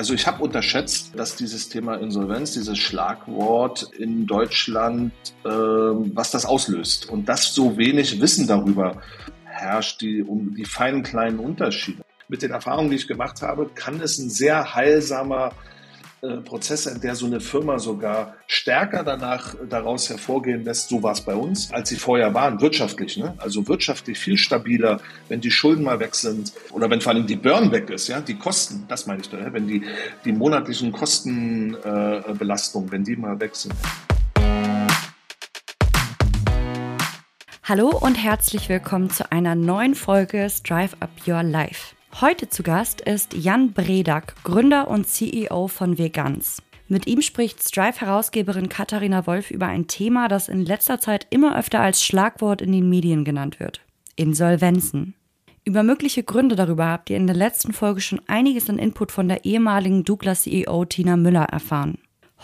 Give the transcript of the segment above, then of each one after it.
Also ich habe unterschätzt, dass dieses Thema Insolvenz, dieses Schlagwort in Deutschland, äh, was das auslöst. Und dass so wenig Wissen darüber herrscht, die, um die feinen kleinen Unterschiede. Mit den Erfahrungen, die ich gemacht habe, kann es ein sehr heilsamer Prozesse, in der so eine Firma sogar stärker danach daraus hervorgehen lässt, so war es bei uns, als sie vorher waren, wirtschaftlich. Ne? Also wirtschaftlich viel stabiler, wenn die Schulden mal weg sind oder wenn vor allem die Burn weg ist, ja, die Kosten, das meine ich da, wenn die, die monatlichen Kostenbelastungen, äh, wenn die mal weg sind. Hallo und herzlich willkommen zu einer neuen Folge Strive Up Your Life. Heute zu Gast ist Jan Bredak, Gründer und CEO von Vegans. Mit ihm spricht Strive-Herausgeberin Katharina Wolf über ein Thema, das in letzter Zeit immer öfter als Schlagwort in den Medien genannt wird. Insolvenzen. Über mögliche Gründe darüber habt ihr in der letzten Folge schon einiges an Input von der ehemaligen Douglas CEO Tina Müller erfahren.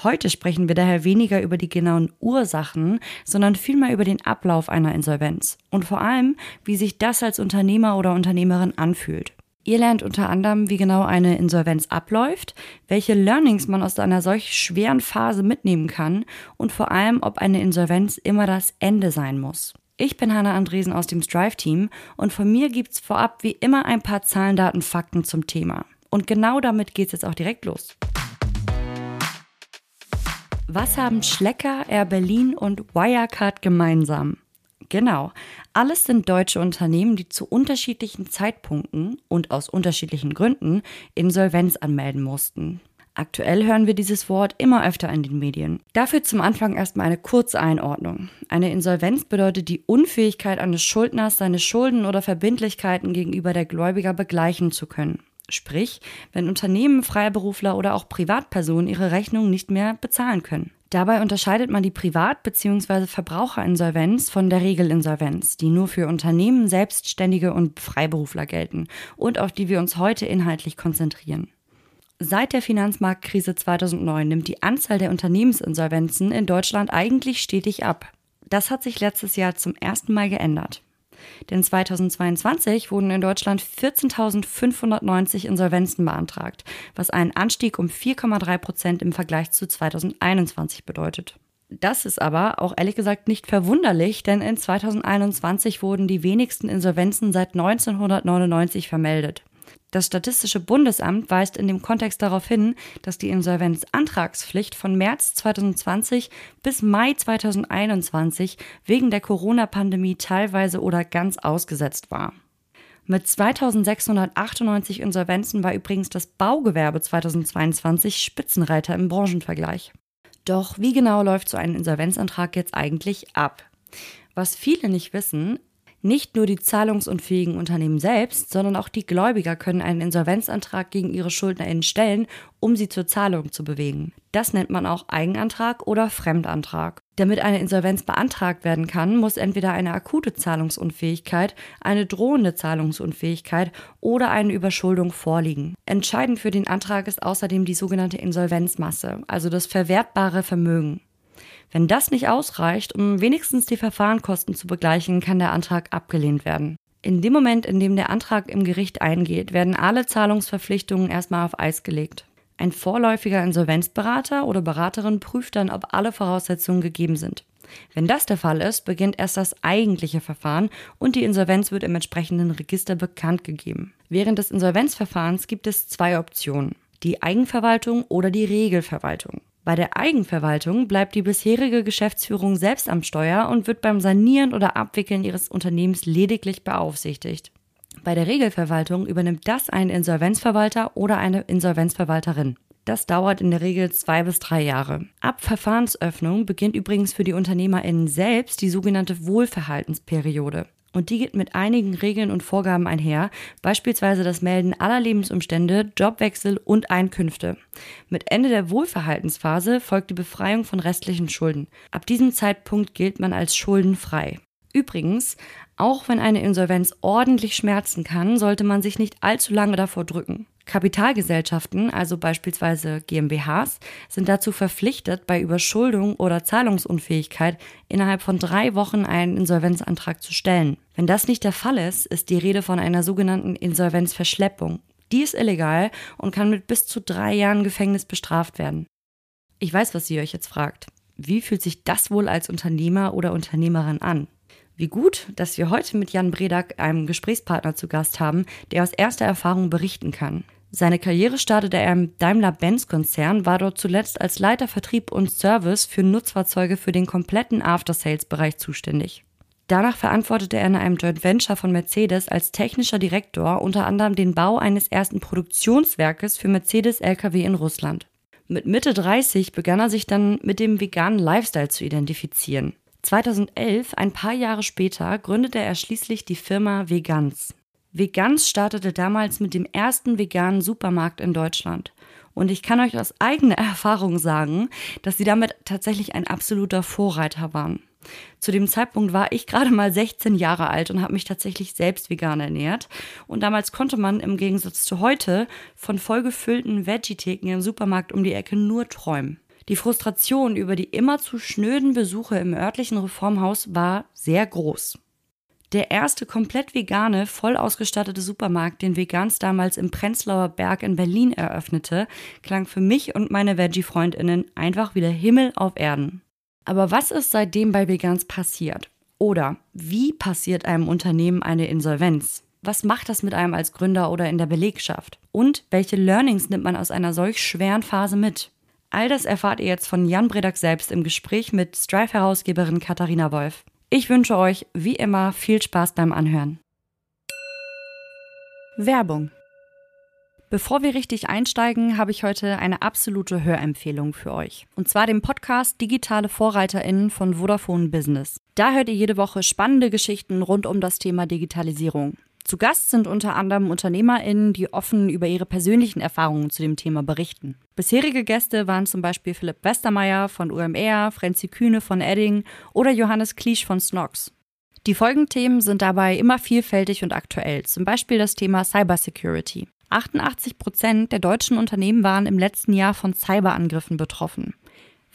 Heute sprechen wir daher weniger über die genauen Ursachen, sondern vielmehr über den Ablauf einer Insolvenz und vor allem, wie sich das als Unternehmer oder Unternehmerin anfühlt. Ihr lernt unter anderem, wie genau eine Insolvenz abläuft, welche Learnings man aus einer solch schweren Phase mitnehmen kann und vor allem, ob eine Insolvenz immer das Ende sein muss. Ich bin Hanna Andresen aus dem Strive-Team und von mir gibt's vorab wie immer ein paar Zahlen, Daten, Fakten zum Thema. Und genau damit geht's jetzt auch direkt los. Was haben Schlecker, Air Berlin und Wirecard gemeinsam? Genau. Alles sind deutsche Unternehmen, die zu unterschiedlichen Zeitpunkten und aus unterschiedlichen Gründen Insolvenz anmelden mussten. Aktuell hören wir dieses Wort immer öfter in den Medien. Dafür zum Anfang erstmal eine kurze Einordnung. Eine Insolvenz bedeutet die Unfähigkeit eines Schuldners, seine Schulden oder Verbindlichkeiten gegenüber der Gläubiger begleichen zu können. Sprich, wenn Unternehmen, Freiberufler oder auch Privatpersonen ihre Rechnungen nicht mehr bezahlen können. Dabei unterscheidet man die Privat- bzw. Verbraucherinsolvenz von der Regelinsolvenz, die nur für Unternehmen, Selbstständige und Freiberufler gelten und auf die wir uns heute inhaltlich konzentrieren. Seit der Finanzmarktkrise 2009 nimmt die Anzahl der Unternehmensinsolvenzen in Deutschland eigentlich stetig ab. Das hat sich letztes Jahr zum ersten Mal geändert. Denn 2022 wurden in Deutschland 14.590 Insolvenzen beantragt, was einen Anstieg um 4,3 Prozent im Vergleich zu 2021 bedeutet. Das ist aber auch ehrlich gesagt nicht verwunderlich, denn in 2021 wurden die wenigsten Insolvenzen seit 1999 vermeldet. Das Statistische Bundesamt weist in dem Kontext darauf hin, dass die Insolvenzantragspflicht von März 2020 bis Mai 2021 wegen der Corona-Pandemie teilweise oder ganz ausgesetzt war. Mit 2698 Insolvenzen war übrigens das Baugewerbe 2022 Spitzenreiter im Branchenvergleich. Doch wie genau läuft so ein Insolvenzantrag jetzt eigentlich ab? Was viele nicht wissen, nicht nur die zahlungsunfähigen Unternehmen selbst, sondern auch die Gläubiger können einen Insolvenzantrag gegen ihre SchuldnerInnen stellen, um sie zur Zahlung zu bewegen. Das nennt man auch Eigenantrag oder Fremdantrag. Damit eine Insolvenz beantragt werden kann, muss entweder eine akute Zahlungsunfähigkeit, eine drohende Zahlungsunfähigkeit oder eine Überschuldung vorliegen. Entscheidend für den Antrag ist außerdem die sogenannte Insolvenzmasse, also das verwertbare Vermögen. Wenn das nicht ausreicht, um wenigstens die Verfahrenkosten zu begleichen, kann der Antrag abgelehnt werden. In dem Moment, in dem der Antrag im Gericht eingeht, werden alle Zahlungsverpflichtungen erstmal auf Eis gelegt. Ein vorläufiger Insolvenzberater oder Beraterin prüft dann, ob alle Voraussetzungen gegeben sind. Wenn das der Fall ist, beginnt erst das eigentliche Verfahren und die Insolvenz wird im entsprechenden Register bekannt gegeben. Während des Insolvenzverfahrens gibt es zwei Optionen. Die Eigenverwaltung oder die Regelverwaltung. Bei der Eigenverwaltung bleibt die bisherige Geschäftsführung selbst am Steuer und wird beim Sanieren oder Abwickeln ihres Unternehmens lediglich beaufsichtigt. Bei der Regelverwaltung übernimmt das ein Insolvenzverwalter oder eine Insolvenzverwalterin. Das dauert in der Regel zwei bis drei Jahre. Ab Verfahrensöffnung beginnt übrigens für die UnternehmerInnen selbst die sogenannte Wohlverhaltensperiode. Und die geht mit einigen Regeln und Vorgaben einher, beispielsweise das Melden aller Lebensumstände, Jobwechsel und Einkünfte. Mit Ende der Wohlverhaltensphase folgt die Befreiung von restlichen Schulden. Ab diesem Zeitpunkt gilt man als schuldenfrei. Übrigens, auch wenn eine Insolvenz ordentlich schmerzen kann, sollte man sich nicht allzu lange davor drücken. Kapitalgesellschaften, also beispielsweise GmbHs, sind dazu verpflichtet, bei Überschuldung oder Zahlungsunfähigkeit innerhalb von drei Wochen einen Insolvenzantrag zu stellen. Wenn das nicht der Fall ist, ist die Rede von einer sogenannten Insolvenzverschleppung. Die ist illegal und kann mit bis zu drei Jahren Gefängnis bestraft werden. Ich weiß, was ihr euch jetzt fragt. Wie fühlt sich das wohl als Unternehmer oder Unternehmerin an? Wie gut, dass wir heute mit Jan Bredak einen Gesprächspartner zu Gast haben, der aus erster Erfahrung berichten kann. Seine Karriere startete er im Daimler-Benz-Konzern, war dort zuletzt als Leiter Vertrieb und Service für Nutzfahrzeuge für den kompletten After-Sales-Bereich zuständig. Danach verantwortete er in einem Joint Venture von Mercedes als technischer Direktor unter anderem den Bau eines ersten Produktionswerkes für Mercedes Lkw in Russland. Mit Mitte 30 begann er sich dann mit dem veganen Lifestyle zu identifizieren. 2011, ein paar Jahre später, gründete er schließlich die Firma Vegans. Vegans startete damals mit dem ersten veganen Supermarkt in Deutschland. Und ich kann euch aus eigener Erfahrung sagen, dass sie damit tatsächlich ein absoluter Vorreiter waren. Zu dem Zeitpunkt war ich gerade mal 16 Jahre alt und habe mich tatsächlich selbst vegan ernährt. Und damals konnte man im Gegensatz zu heute von vollgefüllten Veggie-Theken im Supermarkt um die Ecke nur träumen. Die Frustration über die immer zu schnöden Besuche im örtlichen Reformhaus war sehr groß. Der erste komplett vegane, voll ausgestattete Supermarkt, den Vegans damals im Prenzlauer Berg in Berlin eröffnete, klang für mich und meine Veggie-FreundInnen einfach wieder Himmel auf Erden. Aber was ist seitdem bei Vegans passiert? Oder wie passiert einem Unternehmen eine Insolvenz? Was macht das mit einem als Gründer oder in der Belegschaft? Und welche Learnings nimmt man aus einer solch schweren Phase mit? All das erfahrt ihr jetzt von Jan Bredak selbst im Gespräch mit Strive-Herausgeberin Katharina Wolf. Ich wünsche euch wie immer viel Spaß beim Anhören. Werbung. Bevor wir richtig einsteigen, habe ich heute eine absolute Hörempfehlung für euch. Und zwar den Podcast Digitale VorreiterInnen von Vodafone Business. Da hört ihr jede Woche spannende Geschichten rund um das Thema Digitalisierung. Zu Gast sind unter anderem UnternehmerInnen, die offen über ihre persönlichen Erfahrungen zu dem Thema berichten. Bisherige Gäste waren zum Beispiel Philipp Westermeier von UMR, Frenzi Kühne von Edding oder Johannes Kliesch von Snox. Die Folgenthemen sind dabei immer vielfältig und aktuell, zum Beispiel das Thema Cybersecurity. 88 Prozent der deutschen Unternehmen waren im letzten Jahr von Cyberangriffen betroffen.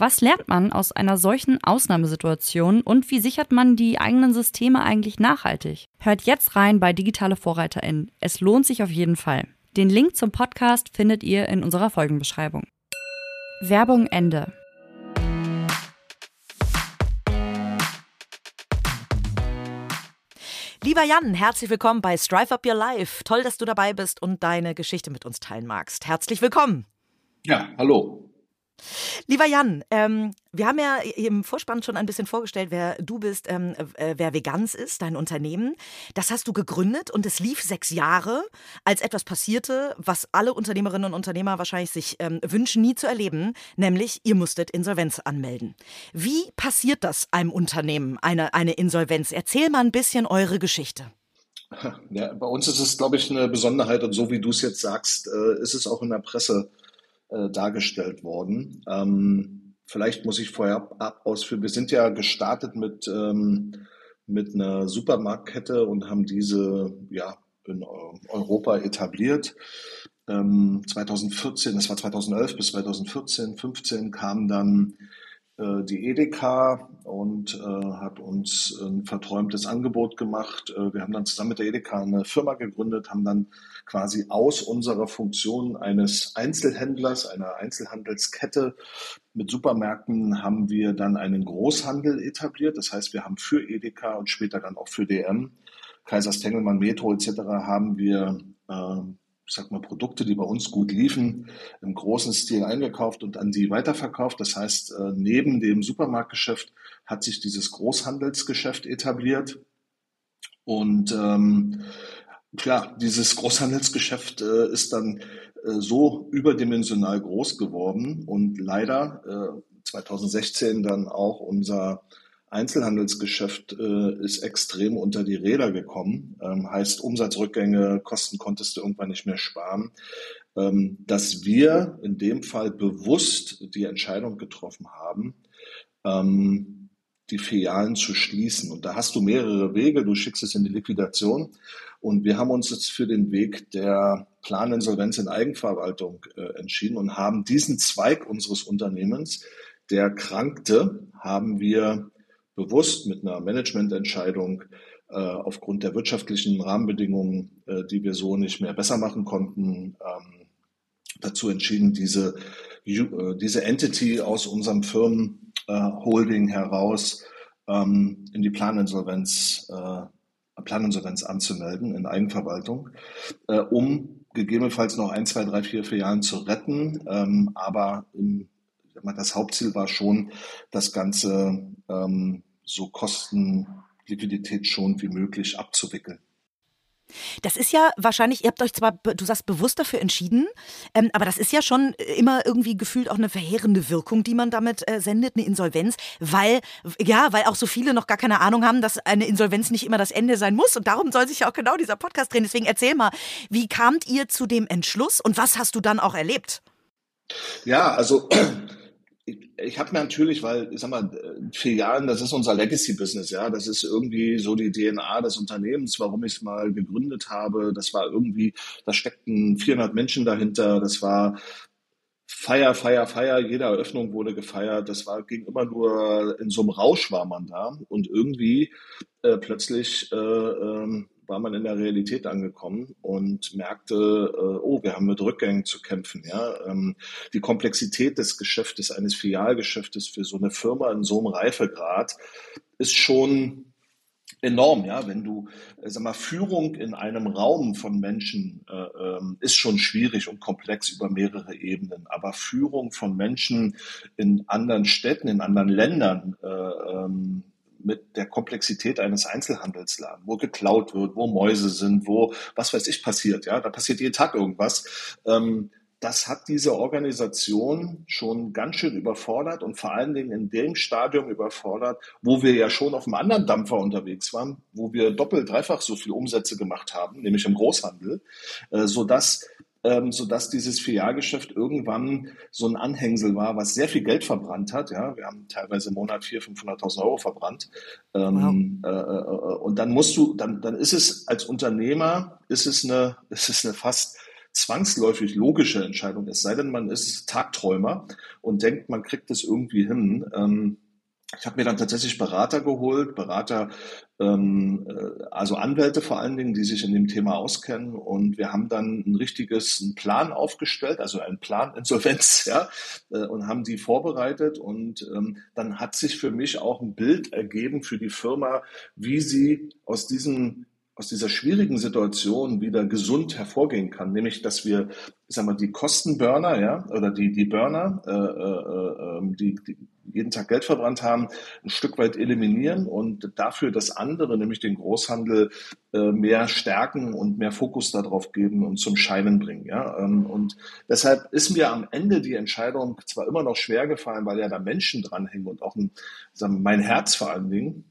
Was lernt man aus einer solchen Ausnahmesituation und wie sichert man die eigenen Systeme eigentlich nachhaltig? Hört jetzt rein bei Digitale VorreiterInnen. Es lohnt sich auf jeden Fall. Den Link zum Podcast findet ihr in unserer Folgenbeschreibung. Werbung Ende. Lieber Jan, herzlich willkommen bei Strive Up Your Life. Toll, dass du dabei bist und deine Geschichte mit uns teilen magst. Herzlich willkommen. Ja, hallo. Lieber Jan, ähm, wir haben ja im Vorspann schon ein bisschen vorgestellt, wer du bist, ähm, äh, wer Vegans ist, dein Unternehmen. Das hast du gegründet und es lief sechs Jahre, als etwas passierte, was alle Unternehmerinnen und Unternehmer wahrscheinlich sich ähm, wünschen, nie zu erleben, nämlich ihr musstet Insolvenz anmelden. Wie passiert das einem Unternehmen, eine, eine Insolvenz? Erzähl mal ein bisschen eure Geschichte. Ja, bei uns ist es, glaube ich, eine Besonderheit und so wie du es jetzt sagst, äh, ist es auch in der Presse äh, dargestellt worden. Ähm, vielleicht muss ich vorher ausführen. Wir sind ja gestartet mit, ähm, mit einer Supermarktkette und haben diese ja, in Europa etabliert. Ähm, 2014, das war 2011 bis 2014, 15 kam dann äh, die Edeka und äh, hat uns ein verträumtes Angebot gemacht. Äh, wir haben dann zusammen mit der Edeka eine Firma gegründet, haben dann quasi aus unserer Funktion eines Einzelhändlers, einer Einzelhandelskette mit Supermärkten haben wir dann einen Großhandel etabliert. Das heißt, wir haben für Edeka und später dann auch für DM, Kaisers Tengelmann, Metro etc. haben wir äh, sag mal, Produkte, die bei uns gut liefen, im großen Stil eingekauft und an die weiterverkauft. Das heißt, äh, neben dem Supermarktgeschäft hat sich dieses Großhandelsgeschäft etabliert. Und ähm, klar, dieses Großhandelsgeschäft äh, ist dann äh, so überdimensional groß geworden und leider äh, 2016 dann auch unser Einzelhandelsgeschäft äh, ist extrem unter die Räder gekommen. Ähm, heißt Umsatzrückgänge, Kosten konntest du irgendwann nicht mehr sparen. Ähm, dass wir in dem Fall bewusst die Entscheidung getroffen haben, ähm, die Filialen zu schließen. Und da hast du mehrere Wege. Du schickst es in die Liquidation. Und wir haben uns jetzt für den Weg der Planinsolvenz in Eigenverwaltung äh, entschieden und haben diesen Zweig unseres Unternehmens, der krankte, haben wir bewusst mit einer Managemententscheidung äh, aufgrund der wirtschaftlichen Rahmenbedingungen, äh, die wir so nicht mehr besser machen konnten, ähm, dazu entschieden, diese, äh, diese Entity aus unserem Firmenholding heraus ähm, in die Planinsolvenz, Planinsolvenz anzumelden in Eigenverwaltung, um gegebenenfalls noch ein, zwei, drei, vier Filialen zu retten. Ähm, aber im, das Hauptziel war schon, das Ganze so kosten Liquidität schon wie möglich abzuwickeln. Das ist ja wahrscheinlich, ihr habt euch zwar, du sagst, bewusst dafür entschieden, ähm, aber das ist ja schon immer irgendwie gefühlt auch eine verheerende Wirkung, die man damit äh, sendet, eine Insolvenz, weil, ja, weil auch so viele noch gar keine Ahnung haben, dass eine Insolvenz nicht immer das Ende sein muss und darum soll sich ja auch genau dieser Podcast drehen. Deswegen erzähl mal, wie kamt ihr zu dem Entschluss und was hast du dann auch erlebt? Ja, also ich habe mir natürlich, weil, ich sag mal, Jahren, das ist unser Legacy-Business, ja. Das ist irgendwie so die DNA des Unternehmens, warum ich es mal gegründet habe. Das war irgendwie, da steckten 400 Menschen dahinter. Das war Feier, Feier, Feier. Jede Eröffnung wurde gefeiert. Das war, ging immer nur, in so einem Rausch war man da. Und irgendwie äh, plötzlich äh, ähm, war man in der Realität angekommen und merkte, äh, oh, wir haben mit Rückgängen zu kämpfen. Ja? Ähm, die Komplexität des Geschäftes, eines Filialgeschäftes für so eine Firma in so einem Reifegrad ist schon enorm, ja. Wenn du, äh, sag mal, Führung in einem Raum von Menschen äh, ähm, ist schon schwierig und komplex über mehrere Ebenen. Aber Führung von Menschen in anderen Städten, in anderen Ländern, äh, ähm, mit der Komplexität eines Einzelhandelsladen, wo geklaut wird, wo Mäuse sind, wo was weiß ich passiert, ja, da passiert jeden Tag irgendwas. Ähm, das hat diese Organisation schon ganz schön überfordert und vor allen Dingen in dem Stadium überfordert, wo wir ja schon auf einem anderen Dampfer unterwegs waren, wo wir doppelt, dreifach so viel Umsätze gemacht haben, nämlich im Großhandel, äh, sodass ähm, sodass dieses Filialgeschäft irgendwann so ein Anhängsel war, was sehr viel Geld verbrannt hat. Ja, wir haben teilweise im Monat 400.000, 500.000 Euro verbrannt. Ähm, wow. Äh, äh, äh, und dann musst du, dann, dann ist es als Unternehmer, ist es eine, ist es eine fast zwangsläufig logische Entscheidung, es sei denn, man ist Tagträumer und denkt, man kriegt es irgendwie hin. Ähm, ich habe mir dann tatsächlich Berater geholt, Berater, also Anwälte vor allen Dingen, die sich in dem Thema auskennen. Und wir haben dann ein richtiges einen Plan aufgestellt, also einen Plan Insolvenz, ja, äh, und haben die vorbereitet. Und ähm, dann hat sich für mich auch ein Bild ergeben für die Firma, wie sie aus diesem aus dieser schwierigen Situation wieder gesund hervorgehen kann, nämlich dass wir, ich sag mal, die Kostenburner, ja, oder die die Burner, äh, äh, ähm, die, die jeden Tag Geld verbrannt haben, ein Stück weit eliminieren und dafür das andere, nämlich den Großhandel, äh, mehr stärken und mehr Fokus darauf geben und zum Scheinen bringen. Ja? Ähm, und deshalb ist mir am Ende die Entscheidung zwar immer noch schwer gefallen, weil ja da Menschen dranhängen und auch ein, mein Herz vor allen Dingen.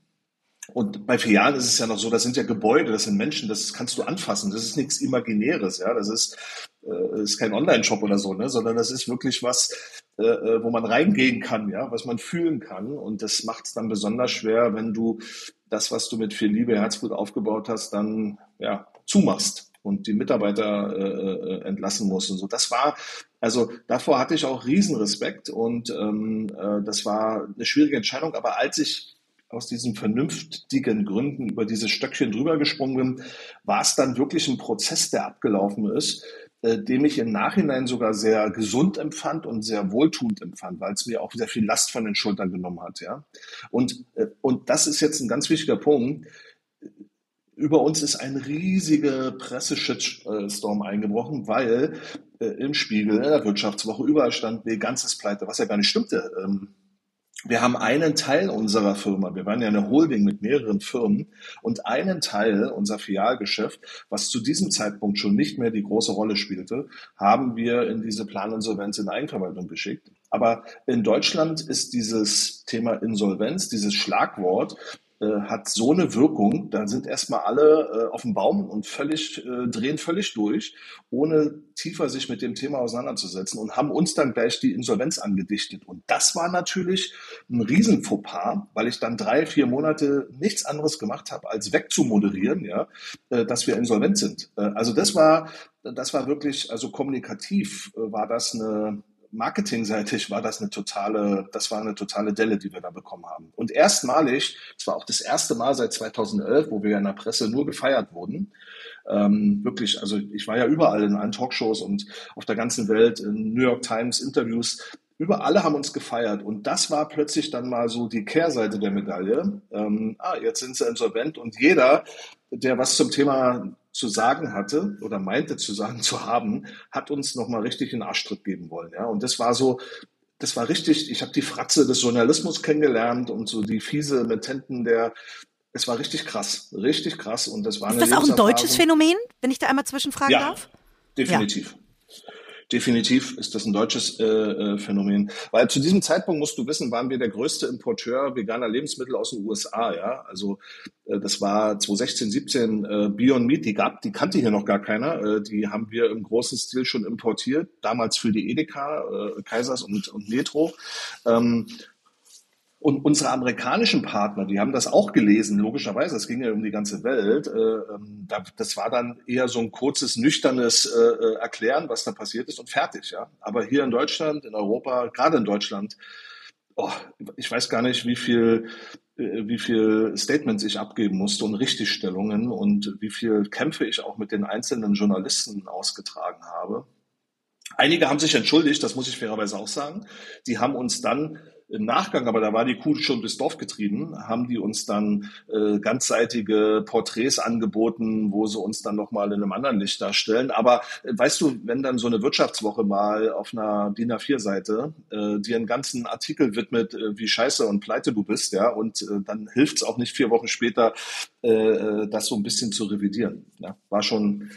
Und bei Filialen ist es ja noch so, das sind ja Gebäude, das sind Menschen, das kannst du anfassen. Das ist nichts Imaginäres, ja. Das ist, äh, ist kein Online-Shop oder so, ne, sondern das ist wirklich was, äh, äh wo man reingehen kann, ja, was man fühlen kann. Und das macht es dann besonders schwer, wenn du das, was du mit viel Liebe, Herzblut aufgebaut hast, dann ja zumachst und die Mitarbeiter äh, äh entlassen musst und so. Das war, also davor hatte ich auch Riesenrespekt und ähm, äh, das war eine schwierige Entscheidung. Aber als ich aus diesen vernünftigen Gründen über dieses Stöckchen drüber gesprungen bin, war es dann wirklich ein Prozess, der abgelaufen ist, äh, dem ich im Nachhinein sogar sehr gesund empfand und sehr wohltuend empfand, weil es mir auch sehr viel Last von den Schultern genommen hat, ja. Und, äh, und das ist jetzt ein ganz wichtiger Punkt. Über uns ist ein riesiger Presseshitstorm eingebrochen, weil äh, im Spiegel, in der Wirtschaftswoche überall stand, nee, ganzes Pleite, was ja gar nicht stimmte. Ähm, wir haben einen Teil unserer Firma, wir waren ja eine Holding mit mehreren Firmen und einen Teil, unser Filialgeschäft, was zu diesem Zeitpunkt schon nicht mehr die große Rolle spielte, haben wir in diese Planinsolvenz in Eigenverwaltung geschickt. Aber in Deutschland ist dieses Thema Insolvenz, dieses Schlagwort, äh, hat so eine Wirkung, dann sind erstmal alle äh, auf dem Baum und völlig, äh, drehen völlig durch, ohne tiefer sich mit dem Thema auseinanderzusetzen und haben uns dann gleich die Insolvenz angedichtet. Und das war natürlich ein Riesenfauxpas, weil ich dann drei, vier Monate nichts anderes gemacht habe, als wegzumoderieren, ja, äh, dass wir insolvent sind. Äh, also das war, das war wirklich, also kommunikativ war das eine, marketingseitig war das eine totale, das war eine totale Delle, die wir da bekommen haben. Und erstmalig, es war auch das erste Mal seit 2011, wo wir in der Presse nur gefeiert wurden. Ähm, wirklich, also ich war ja überall in allen Talkshows und auf der ganzen Welt, in New York Times Interviews. Über alle haben uns gefeiert und das war plötzlich dann mal so die Kehrseite der Medaille. Ähm, ah, jetzt sind sie insolvent und jeder, der was zum Thema zu sagen hatte oder meinte zu sagen zu haben, hat uns nochmal richtig einen Arschtritt geben wollen. Ja? Und das war so, das war richtig, ich habe die Fratze des Journalismus kennengelernt und so die fiese Metenten der, es war richtig krass, richtig krass. Und das war Ist das auch ein deutsches Phänomen, wenn ich da einmal zwischenfragen ja, darf? Definitiv. Ja. Definitiv ist das ein deutsches äh, äh, Phänomen, weil zu diesem Zeitpunkt musst du wissen, waren wir der größte Importeur veganer Lebensmittel aus den USA. Ja, also äh, das war 2016, 17 äh, Beyond Meat, die gab, die kannte hier noch gar keiner. Äh, die haben wir im großen Stil schon importiert, damals für die Edeka, äh, Kaisers und, und Metro. Ähm, und unsere amerikanischen Partner, die haben das auch gelesen, logischerweise, es ging ja um die ganze Welt. Äh, ähm, das war dann eher so ein kurzes, nüchternes äh, äh, Erklären, was da passiert ist und fertig. Aber hier in Deutschland, in Europa, gerade in Deutschland, oh, ich weiß gar nicht, wie viel, wie viel Statements ich abgeben musste und Richtigstellungen und wie viel Kämpfe ich auch mit den einzelnen Journalisten ausgetragen habe. Einige haben sich entschuldigt, das muss ich fairerweise auch sagen. Die haben uns dann im Nachgang, aber da war die Kuh schon durchs Dorf getrieben, haben die uns dann äh, ganzseitige Porträts angeboten, wo sie uns dann nochmal in einem anderen Licht darstellen. Aber äh, weißt du, wenn dann so eine Wirtschaftswoche mal auf einer DIN A4-Seite äh, dir einen ganzen Artikel widmet, äh, wie scheiße und pleite du bist, ja, und äh, dann hilft es auch nicht vier Wochen später, äh, äh, das so ein bisschen zu revidieren. Ja, war schon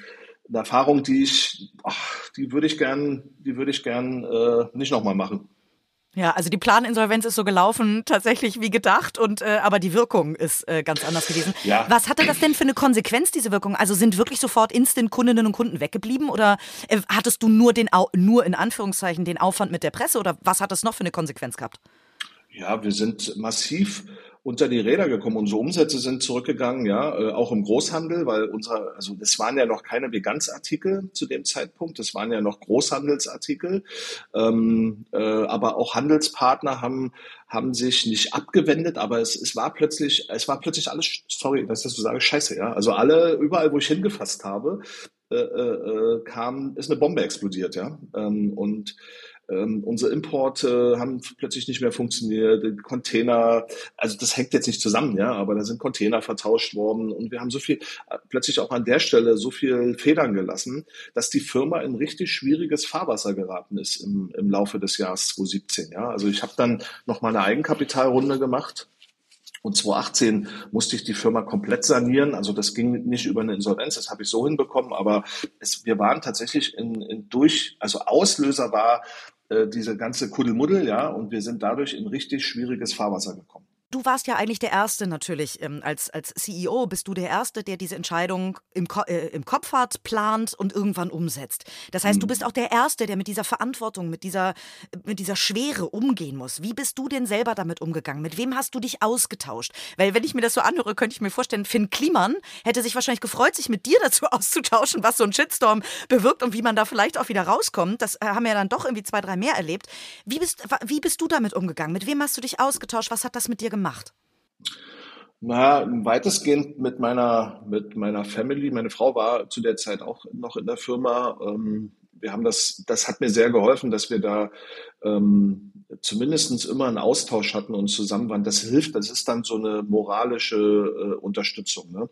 eine Erfahrung, die ich, ach, die würde ich gern, die würde ich gern äh, nicht nochmal machen. Ja, also die Planinsolvenz ist so gelaufen, tatsächlich wie gedacht, und äh, aber die Wirkung ist äh, ganz anders gewesen. Ja. Was hatte das denn für eine Konsequenz, diese Wirkung? Also sind wirklich sofort instant Kundinnen und Kunden weggeblieben oder äh, hattest du nur den nur in Anführungszeichen den Aufwand mit der Presse oder was hat das noch für eine Konsequenz gehabt? Ja, wir sind massiv unter die Räder gekommen. Unsere Umsätze sind zurückgegangen, ja, äh, auch im Großhandel, weil unsere, also es waren ja noch keine Vegansartikel zu dem Zeitpunkt, das waren ja noch Großhandelsartikel, ähm, äh, aber auch Handelspartner haben haben sich nicht abgewendet, aber es, es war plötzlich, es war plötzlich alles, sorry, dass ich das so sage, scheiße, ja. Also alle, überall, wo ich hingefasst habe, äh, äh, äh kam, ist eine Bombe explodiert, ja. Ähm, und ähm, unsere Importe haben plötzlich nicht mehr funktioniert, Container, also das hängt jetzt nicht zusammen, ja, aber da sind Container vertauscht worden und wir haben so viel, äh, plötzlich auch an der Stelle so viel Federn gelassen, dass die Firma in richtig schwieriges Fahrwasser geraten ist im, im Laufe des Jahres 2017, ja. Also ich habe dann noch mal eine Eigenkapitalrunde gemacht und 2018 musste ich die Firma komplett sanieren. Also das ging nicht über eine Insolvenz, das habe ich so hinbekommen. Aber es, wir waren tatsächlich in, in durch, also Auslöser war äh, diese ganze Kuddelmuddel, ja, und wir sind dadurch in richtig schwieriges Fahrwasser gekommen du warst ja eigentlich der Erste natürlich. Ähm, als, als CEO bist du der Erste, der diese Entscheidung im, Ko äh, im Kopf hat, plant und irgendwann umsetzt. Das heißt, mhm. du bist auch der Erste, der mit dieser Verantwortung, mit dieser, mit dieser Schwere umgehen muss. Wie bist du denn selber damit umgegangen? Mit wem hast du dich ausgetauscht? Weil, wenn ich mir das so anhöre, könnte ich mir vorstellen, Finn Kliman hätte sich wahrscheinlich gefreut, sich mit dir dazu auszutauschen, was so ein Shitstorm bewirkt und wie man da vielleicht auch wieder rauskommt. Das äh, haben ja dann doch irgendwie zwei, drei mehr erlebt. Wie bist, wie bist du damit umgegangen? Mit wem hast du dich ausgetauscht? Was hat das mit dir gemacht? Gemacht? Na, weitestgehend mit meiner, mit meiner Family. Meine Frau war zu der Zeit auch noch in der Firma. Ähm, wir haben das, das hat mir sehr geholfen, dass wir da ähm, zumindest immer einen Austausch hatten und zusammen waren. Das hilft, das ist dann so eine moralische äh, Unterstützung. Ne?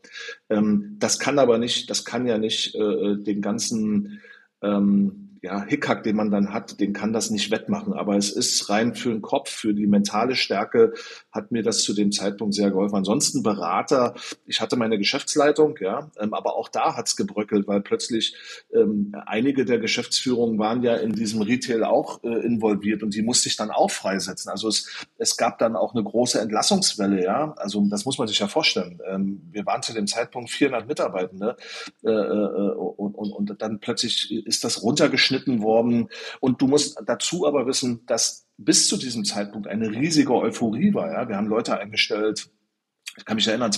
Ähm, das kann aber nicht, das kann ja nicht äh, den ganzen ähm, ja, Hickhack, den man dann hat, den kann das nicht wettmachen. Aber es ist rein für den Kopf, für die mentale Stärke hat mir das zu dem Zeitpunkt sehr geholfen. Ansonsten Berater, ich hatte meine Geschäftsleitung, ja, ähm, aber auch da hat's gebröckelt, weil plötzlich ähm, einige der Geschäftsführungen waren ja in diesem Retail auch äh, involviert und die musste ich dann auch freisetzen. Also es, es gab dann auch eine große Entlassungswelle, ja. Also das muss man sich ja vorstellen. Ähm, wir waren zu dem Zeitpunkt 400 Mitarbeitende äh, äh, und, und, und dann plötzlich ist das runtergeschnitten geschnitten worden. Und du musst dazu aber wissen, dass bis zu diesem Zeitpunkt eine riesige Euphorie war. Ja? Wir haben Leute eingestellt, ich kann mich erinnern,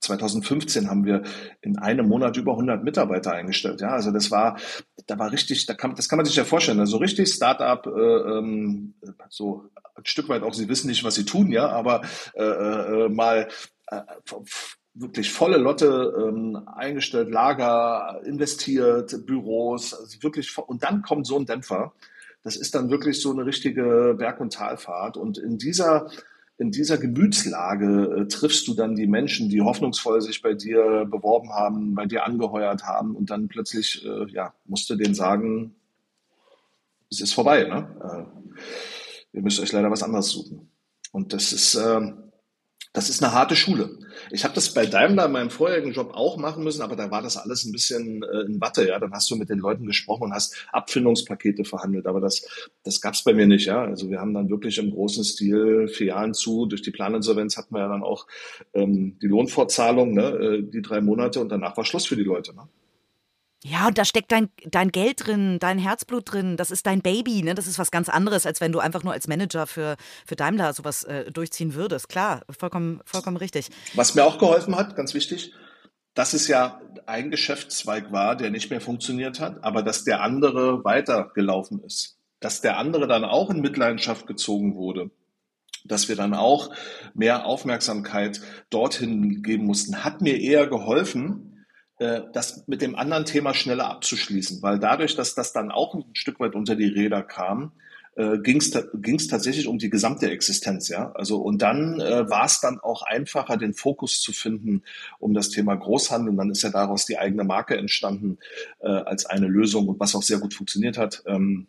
2015 haben wir in einem Monat über 100 Mitarbeiter eingestellt. Ja, also das war, da war richtig, da kann, das kann man sich ja vorstellen, also richtig Startup, äh, ähm, so ein Stück weit auch, sie wissen nicht, was sie tun, ja, aber äh, äh, mal äh, wirklich volle Lotte ähm, eingestellt, Lager investiert, Büros, also wirklich und dann kommt so ein Dämpfer. Das ist dann wirklich so eine richtige Berg- und Talfahrt und in dieser in dieser Gemütslage äh, triffst du dann die Menschen, die hoffnungsvoll sich bei dir beworben haben, bei dir angeheuert haben und dann plötzlich, äh, ja, musst du denen sagen, es ist vorbei, ne? Äh, ihr müsst euch leider was anderes suchen. Und das ist, äh, das ist eine harte Schule. Ich habe das bei Daimler in meinem vorherigen Job auch machen müssen, aber da war das alles ein bisschen äh, in Watte. Ja, dann hast du mit den Leuten gesprochen und hast Abfindungspakete verhandelt. Aber das, das gab's bei mir nicht. Ja, also wir haben dann wirklich im großen Stil Jahren zu. Durch die Planinsolvenz hatten wir ja dann auch ähm, die Lohnfortzahlung, ne, äh, die drei Monate und danach war Schluss für die Leute. Ne? Ja, und da steckt dein, dein Geld drin, dein Herzblut drin, das ist dein Baby, ne? Das ist was ganz anderes, als wenn du einfach nur als Manager für, für Daimler sowas äh, durchziehen würdest. Klar, vollkommen, vollkommen richtig. Was mir auch geholfen hat, ganz wichtig, dass es ja ein Geschäftszweig war, der nicht mehr funktioniert hat, aber dass der andere weitergelaufen ist. Dass der andere dann auch in Mitleidenschaft gezogen wurde dass wir dann auch mehr Aufmerksamkeit dorthin geben mussten, hat mir eher geholfen, das mit dem anderen Thema schneller abzuschließen, weil dadurch, dass das dann auch ein Stück weit unter die Räder kam, äh, ging es tatsächlich um die gesamte Existenz, ja. Also und dann äh, war es dann auch einfacher, den Fokus zu finden um das Thema Großhandel. Und dann ist ja daraus die eigene Marke entstanden äh, als eine Lösung und was auch sehr gut funktioniert hat. Ähm,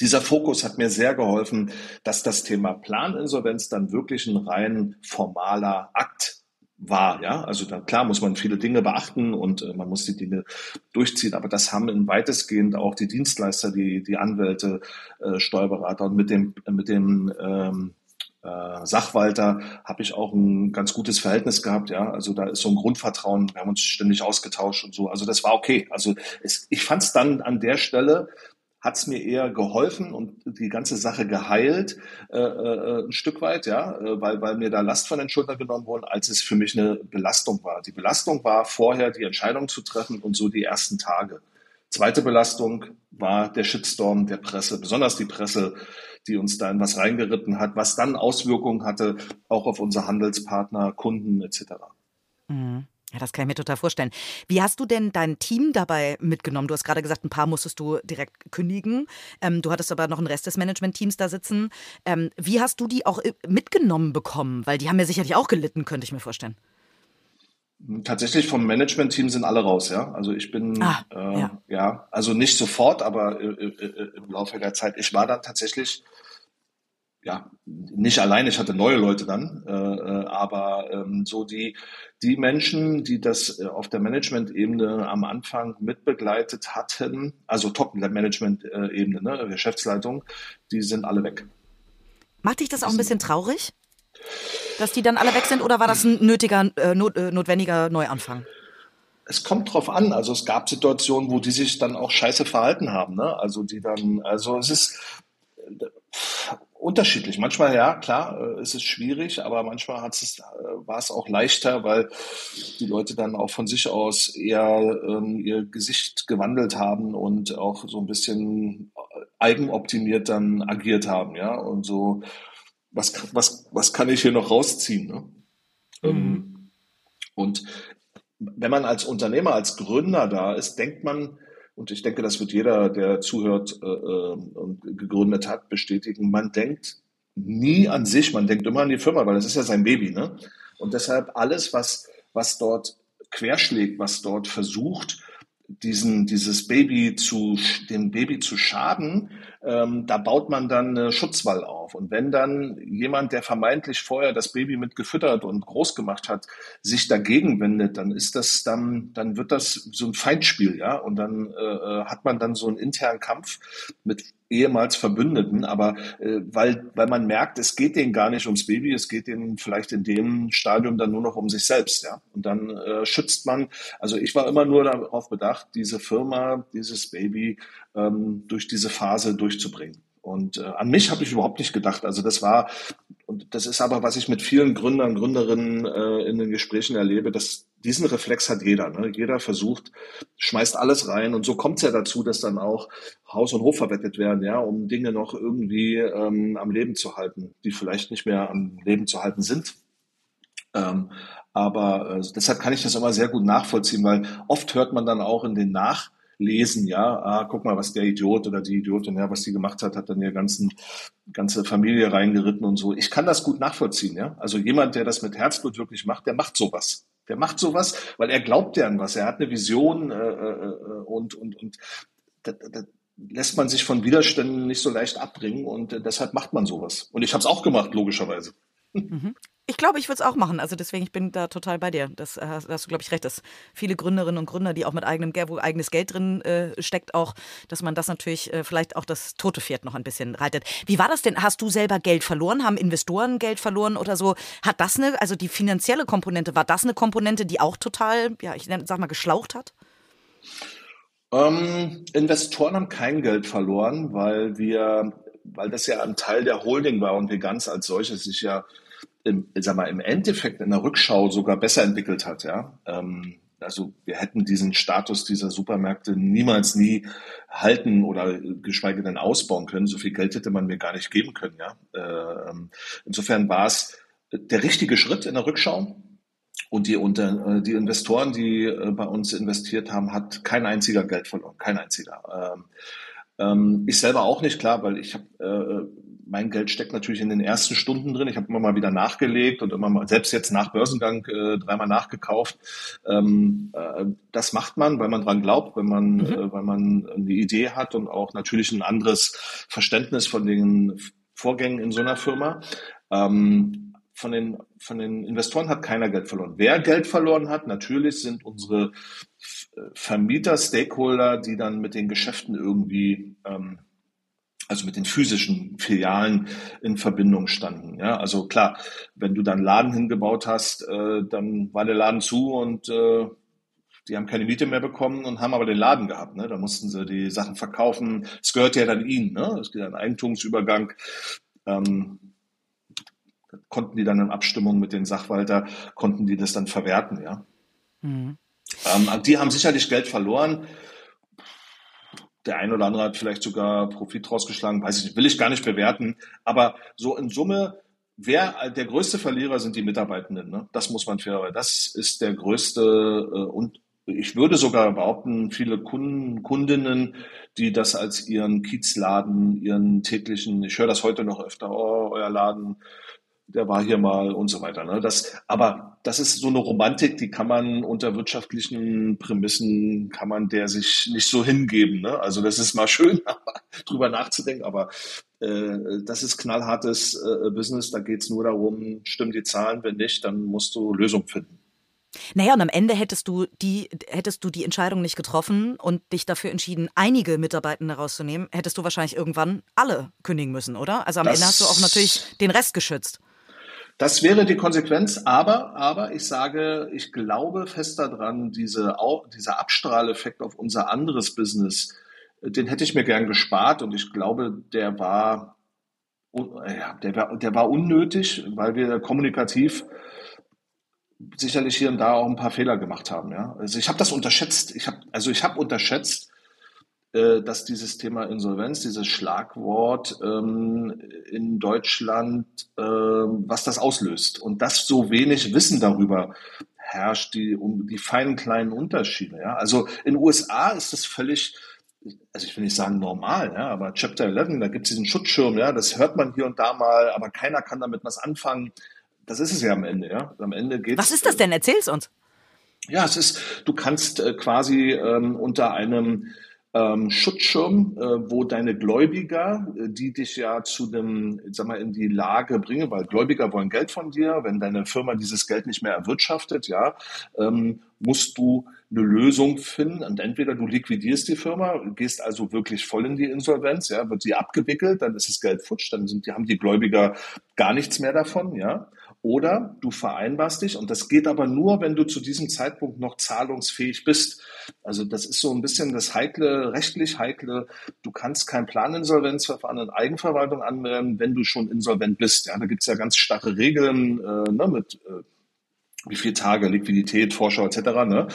dieser Fokus hat mir sehr geholfen, dass das Thema Planinsolvenz dann wirklich ein rein formaler Akt war. Ja, also da, klar muss man viele Dinge beachten und äh, man muss die Dinge durchziehen, aber das haben in weitestgehend auch die Dienstleister, die, die Anwälte, äh, Steuerberater und mit dem, mit dem ähm, äh, Sachwalter habe ich auch ein ganz gutes Verhältnis gehabt, ja. Also da ist so ein Grundvertrauen, wir haben uns ständig ausgetauscht und so. Also das war okay. Also es, ich fand es dann an der Stelle hat es mir eher geholfen und die ganze Sache geheilt, äh, äh, ein Stück weit, ja, äh, weil, weil mir da Last von den Schultern genommen wurde, als es für mich eine Belastung war. Die Belastung war vorher die Entscheidung zu treffen und so die ersten Tage. Zweite Belastung war der Shitstorm der Presse, besonders die Presse, die uns da in was reingeritten hat, was dann Auswirkungen hatte, auch auf unsere Handelspartner, Kunden etc. Mhm. Ja, das kann ich mir total vorstellen. Wie hast du denn dein Team dabei mitgenommen? Du hast gerade gesagt, ein paar musstest du direkt kündigen. Ähm, du hattest aber noch einen Rest des Management-Teams da sitzen. Ähm, wie hast du die auch äh, mitgenommen bekommen? Weil die haben ja sicherlich auch gelitten, könnte ich mir vorstellen. Tatsächlich vom Management-Team sind alle raus, ja. Also ich bin, ah, äh, ja. ja. also nicht sofort, aber äh, äh, äh, im Laufe der Zeit. Ich war dann tatsächlich ja, nicht allein, ich hatte neue Leute dann, äh, äh, aber ähm, so die, die Menschen, die das äh, auf der Management-Ebene am Anfang mitbegleitet hatten, also Top-Management-Ebene, ne, Geschäftsleitung, die sind alle weg. Macht dich das auch ein bisschen traurig, dass die dann alle weg sind oder war das ein nötiger, äh, not, äh, notwendiger Neuanfang? es kommt drauf an. Also es gab Situationen, wo die sich dann auch scheiße verhalten haben. Ne? Also die dann, also es ist unterschiedlich. Manchmal, ja, klar, äh, ist es schwierig, aber manchmal hat es, äh, war es auch leichter, weil die Leute dann auch von sich aus eher ähm, ihr Gesicht gewandelt haben und auch so ein bisschen eigenoptimiert dann agiert haben, ja. Und so, was, was, was kann ich hier noch rausziehen? Ne? Mhm. Ähm, und wenn man als Unternehmer, als Gründer da ist, denkt man, und ich denke, das wird jeder, der zuhört äh, äh, und gegründet hat, bestätigen. Man denkt nie an sich, man denkt immer an die Firma, weil das ist ja sein Baby. Ne? Und deshalb alles, was, was dort querschlägt, was dort versucht, diesen, dieses Baby zu, dem Baby zu schaden, ähm, da baut man dann eine Schutzwall auf. Und wenn dann jemand, der vermeintlich vorher das Baby mit gefüttert und groß gemacht hat, sich dagegen wendet, dann ist das dann, dann wird das so ein Feindspiel, ja. Und dann äh, äh hat man dann so einen internen Kampf mit ehemals Verbündeten, aber äh, weil, weil man merkt, es geht denen gar nicht ums Baby, es geht denen vielleicht in dem Stadium dann nur noch um sich selbst, ja. Und dann äh, schützt man, also ich war immer nur darauf bedacht, diese Firma, dieses Baby ähm, durch diese Phase durchzubringen. Und äh, an mich habe ich überhaupt nicht gedacht. Also das war, und das ist aber, was ich mit vielen Gründern, Gründerinnen äh, in den Gesprächen erlebe, dass diesen Reflex hat jeder. Ne? Jeder versucht, schmeißt alles rein und so kommt es ja dazu, dass dann auch Haus und Hof verwettet werden, ja, um Dinge noch irgendwie ähm, am Leben zu halten, die vielleicht nicht mehr am Leben zu halten sind. Ähm, aber äh, deshalb kann ich das immer sehr gut nachvollziehen, weil oft hört man dann auch in den Nach lesen, ja, ah, guck mal, was der Idiot oder die Idiotin, ja, was die gemacht hat, hat dann ihre ganzen, ganze Familie reingeritten und so. Ich kann das gut nachvollziehen, ja. Also jemand, der das mit Herzblut wirklich macht, der macht sowas. Der macht sowas, weil er glaubt ja an was. Er hat eine Vision äh, äh, und, und, und da, da lässt man sich von Widerständen nicht so leicht abbringen und äh, deshalb macht man sowas. Und ich habe es auch gemacht, logischerweise. Mhm. Ich glaube, ich würde es auch machen. Also deswegen, ich bin da total bei dir. Das äh, hast du, glaube ich, recht, dass viele Gründerinnen und Gründer, die auch mit eigenem wo eigenes Geld drin äh, steckt, auch, dass man das natürlich äh, vielleicht auch das tote Pferd noch ein bisschen reitet. Wie war das denn? Hast du selber Geld verloren? Haben Investoren Geld verloren oder so? Hat das eine, also die finanzielle Komponente, war das eine Komponente, die auch total, ja, ich sag mal, geschlaucht hat? Ähm, Investoren haben kein Geld verloren, weil wir, weil das ja ein Teil der Holding war und wir ganz als solches sich ja im, sag mal, im Endeffekt in der Rückschau sogar besser entwickelt hat. Ja? Ähm, also wir hätten diesen Status dieser Supermärkte niemals nie halten oder geschweige denn ausbauen können. So viel Geld hätte man mir gar nicht geben können. Ja? Ähm, insofern war es der richtige Schritt in der Rückschau. Und die, unter, äh, die Investoren, die äh, bei uns investiert haben, hat kein einziger Geld verloren, kein einziger. Ähm, ähm, ich selber auch nicht, klar, weil ich habe äh, mein Geld steckt natürlich in den ersten Stunden drin. Ich habe immer mal wieder nachgelegt und immer mal, selbst jetzt nach Börsengang äh, dreimal nachgekauft. Ähm, äh, das macht man, weil man dran glaubt, wenn man, mhm. äh, weil man eine Idee hat und auch natürlich ein anderes Verständnis von den Vorgängen in so einer Firma. Ähm, von den, von den Investoren hat keiner Geld verloren. Wer Geld verloren hat, natürlich sind unsere Vermieter, Stakeholder, die dann mit den Geschäften irgendwie ähm, also mit den physischen Filialen in Verbindung standen. Ja, also klar, wenn du dann Laden hingebaut hast, äh, dann war der Laden zu und äh, die haben keine Miete mehr bekommen und haben aber den Laden gehabt. Ne? Da mussten sie die Sachen verkaufen. Es gehört ja dann ihnen. Ne? Es geht ein Eigentumsübergang. Ähm, konnten die dann in Abstimmung mit den Sachwalter, konnten die das dann verwerten. Ja. Mhm. Ähm, die haben sicherlich Geld verloren. Der eine oder andere hat vielleicht sogar Profit rausgeschlagen, weiß ich nicht, will ich gar nicht bewerten. Aber so in Summe, wer der größte Verlierer sind die Mitarbeitenden. Ne? Das muss man fair, das ist der größte äh, und ich würde sogar behaupten, viele Kunden, Kundinnen, die das als ihren Kiezladen, ihren täglichen, ich höre das heute noch öfter, oh, euer Laden der war hier mal und so weiter. Ne? Das, aber das ist so eine Romantik, die kann man unter wirtschaftlichen Prämissen, kann man der sich nicht so hingeben. Ne? Also das ist mal schön, drüber nachzudenken, aber äh, das ist knallhartes äh, Business, da geht's nur darum, stimmen die Zahlen, wenn nicht, dann musst du Lösungen finden. Naja, und am Ende hättest du die, hättest du die Entscheidung nicht getroffen und dich dafür entschieden, einige Mitarbeitende rauszunehmen, hättest du wahrscheinlich irgendwann alle kündigen müssen, oder? Also am das Ende hast du auch natürlich den Rest geschützt. Das wäre die Konsequenz, aber, aber ich sage, ich glaube fest daran, diese, dieser Abstrahleffekt auf unser anderes Business, den hätte ich mir gern gespart und ich glaube, der war, ja, der war, der war unnötig, weil wir kommunikativ sicherlich hier und da auch ein paar Fehler gemacht haben. Ja? Also ich habe das unterschätzt. Ich habe also ich habe unterschätzt, äh, dass dieses Thema Insolvenz, dieses Schlagwort ähm, in Deutschland, äh, was das auslöst. Und dass so wenig Wissen darüber herrscht, die, um die feinen kleinen Unterschiede. Ja? Also in den USA ist das völlig, also ich will nicht sagen normal, ja, aber Chapter 11, da gibt es diesen Schutzschirm, ja, das hört man hier und da mal, aber keiner kann damit was anfangen. Das ist es ja am Ende, ja. Am Ende geht Was ist das denn? Erzähl's uns. Ja, es ist, du kannst äh, quasi ähm, unter einem ähm, Schutzschirm, äh, wo deine Gläubiger, äh, die dich ja zu dem, sag mal, in die Lage bringen, weil Gläubiger wollen Geld von dir, wenn deine Firma dieses Geld nicht mehr erwirtschaftet, ja, ähm, musst du eine Lösung finden. Und entweder du liquidierst die Firma, gehst also wirklich voll in die Insolvenz, ja, wird sie abgewickelt, dann ist das Geld futsch, dann sind die, haben die Gläubiger gar nichts mehr davon, ja, Oder du vereinbarst dich, und das geht aber nur, wenn du zu diesem Zeitpunkt noch zahlungsfähig bist. Also das ist so ein bisschen das heikle, rechtlich heikle. Du kannst kein Planinsolvenzverfahren in Eigenverwaltung anmelden, wenn du schon insolvent bist. Ja, da gibt's ja ganz starre Regeln äh, ne, mit äh, wie viele Tage Liquidität, Vorschau etc. Ne?